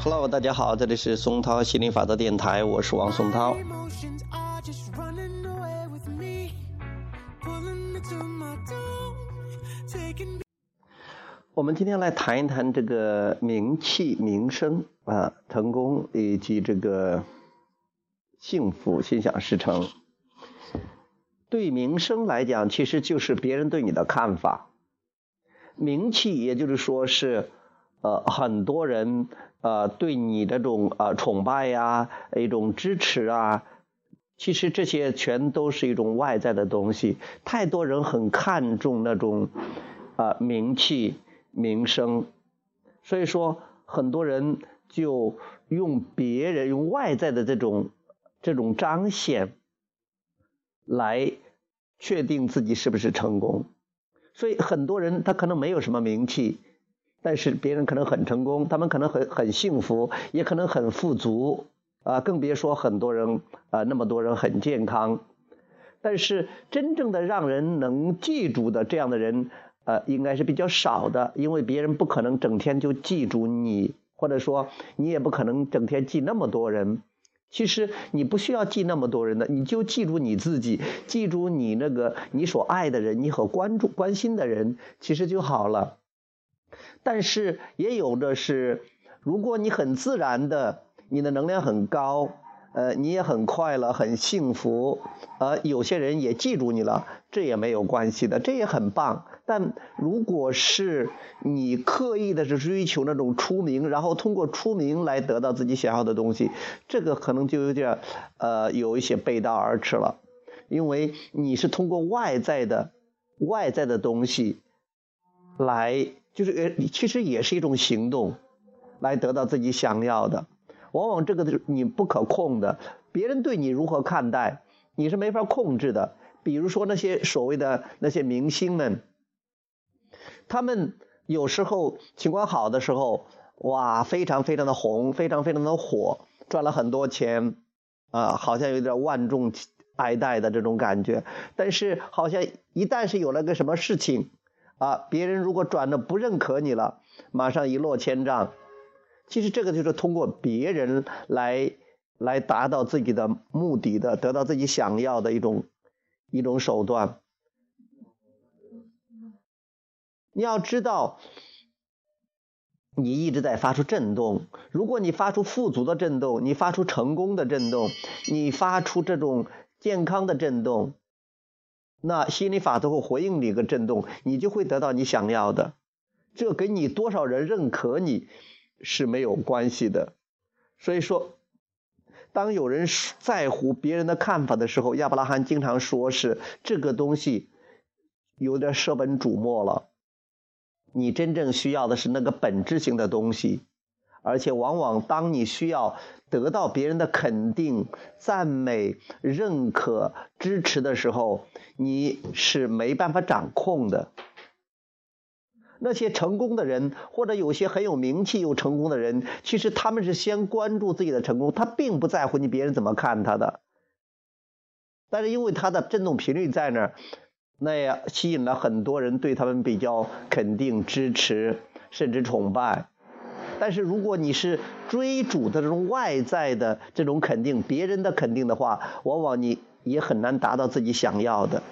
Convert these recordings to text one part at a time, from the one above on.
Hello 大家好，这里是松涛心灵法则电台，我是王松涛。我们今天来谈一谈这个名气、名声啊、成功以及这个幸福、心想事成。对名声来讲，其实就是别人对你的看法；名气，也就是说是呃很多人呃对你这种呃崇拜呀、一种支持啊。其实这些全都是一种外在的东西。太多人很看重那种啊名气。名声，所以说很多人就用别人用外在的这种这种彰显来确定自己是不是成功。所以很多人他可能没有什么名气，但是别人可能很成功，他们可能很很幸福，也可能很富足啊，更别说很多人啊那么多人很健康。但是真正的让人能记住的这样的人。呃，应该是比较少的，因为别人不可能整天就记住你，或者说你也不可能整天记那么多人。其实你不需要记那么多人的，你就记住你自己，记住你那个你所爱的人，你和关注关心的人，其实就好了。但是也有的是，如果你很自然的，你的能量很高。呃，你也很快乐，很幸福，呃，有些人也记住你了，这也没有关系的，这也很棒。但如果是你刻意的是追求那种出名，然后通过出名来得到自己想要的东西，这个可能就有点呃有一些背道而驰了，因为你是通过外在的外在的东西来，就是呃，其实也是一种行动，来得到自己想要的。往往这个是你不可控的，别人对你如何看待，你是没法控制的。比如说那些所谓的那些明星们，他们有时候情况好的时候，哇，非常非常的红，非常非常的火，赚了很多钱，啊，好像有点万众爱戴的这种感觉。但是好像一旦是有了个什么事情，啊，别人如果转的不认可你了，马上一落千丈。其实这个就是通过别人来来达到自己的目的的，得到自己想要的一种一种手段。你要知道，你一直在发出震动。如果你发出富足的震动，你发出成功的震动，你发出这种健康的震动，那心理法则会回应你一个震动，你就会得到你想要的。这给你多少人认可你。是没有关系的，所以说，当有人在乎别人的看法的时候，亚伯拉罕经常说是这个东西有点舍本逐末了。你真正需要的是那个本质性的东西，而且往往当你需要得到别人的肯定、赞美、认可、支持的时候，你是没办法掌控的。那些成功的人，或者有些很有名气又成功的人，其实他们是先关注自己的成功，他并不在乎你别人怎么看他的。但是因为他的振动频率在那儿，那也吸引了很多人对他们比较肯定、支持，甚至崇拜。但是如果你是追逐的这种外在的这种肯定、别人的肯定的话，往往你也很难达到自己想要的。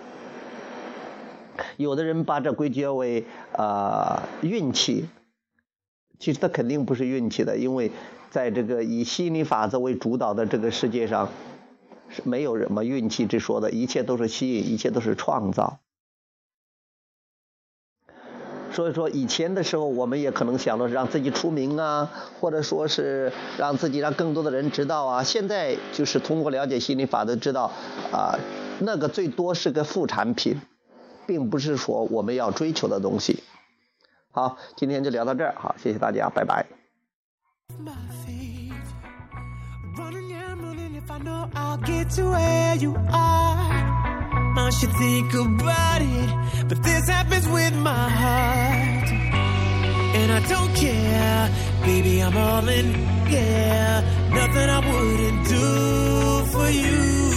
有的人把这归结为啊运气，其实他肯定不是运气的，因为在这个以吸引力法则为主导的这个世界上，是没有什么运气之说的，一切都是吸引，一切都是创造。所以说，以前的时候，我们也可能想的是让自己出名啊，或者说是让自己让更多的人知道啊。现在就是通过了解心理法则，知道啊，那个最多是个副产品。并不是说我们要追求的东西。好，今天就聊到这儿，好，谢谢大家，拜拜。And I don't care, baby, I'm all in, yeah. Nothing I wouldn't do for you.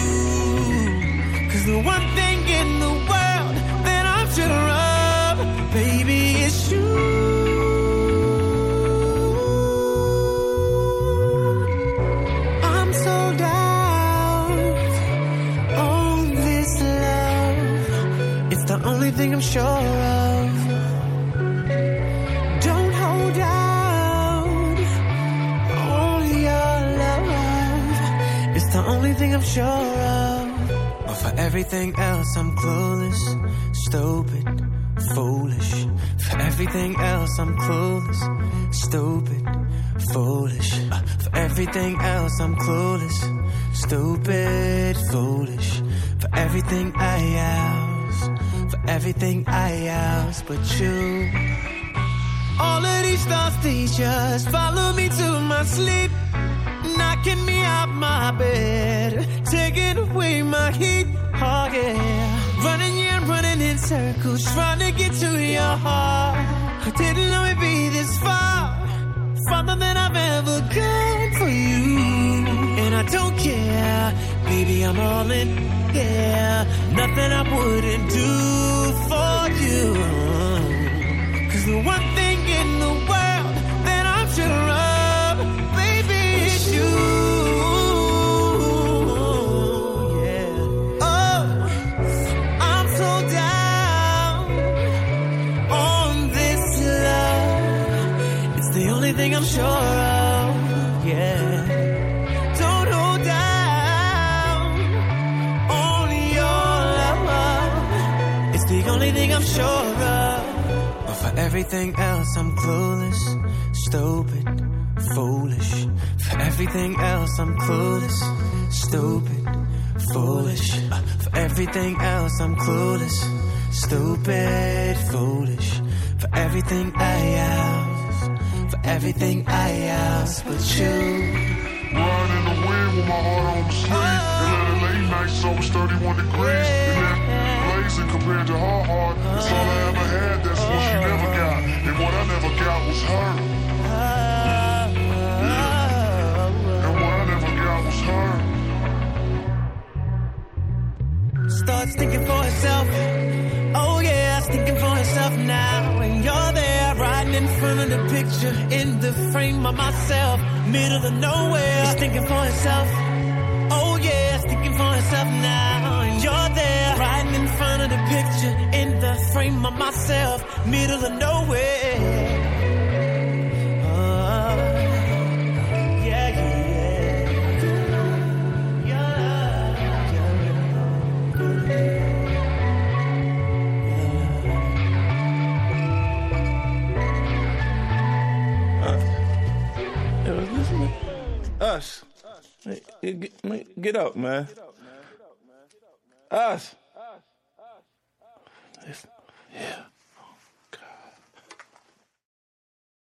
Cause the one thing in the world it's only thing I'm sure of. Don't hold out your love. It's the only thing I'm sure of. For everything else, I'm clueless, stupid, foolish. For everything else, I'm clueless, stupid, foolish. Uh, for everything else, I'm clueless, stupid, foolish. For everything I else, for everything I else, but you. All of these thoughts, they just follow me to my sleep. Knocking me out my bed, away my heat. Oh yeah, running yeah, running in circles, trying to get to your heart. I didn't know it'd be this far, farther than I've ever gone for you. And I don't care, baby, I'm all in. Yeah, nothing I wouldn't do for you. Cause the one thing in the world that I'm sure It's the only thing I'm sure of. But for everything else, I'm clueless, stupid, foolish. For everything else, I'm clueless, stupid, foolish. Uh, for everything else, I'm clueless, stupid, foolish. For everything I else, for everything I else, but you. Riding in the wind with my heart on the sleeve. And let it late night, so it's 31 degrees. And that blazing compared to her heart. It's all I ever had, that's what she never got. And what I never got was her. And what I never got was her. starts thinking for herself. Oh yeah, thinking for herself now. And you're there, right in front of the picture, in the frame of myself, middle of nowhere. Thinking for herself. Oh yeah, thinking for herself now. And you're riding in front of the picture, in the frame of myself, middle of nowhere. Oh, yeah, yeah, yeah. This, man? Us. Hey, hey, get, man, get up, man. Us this. Yeah.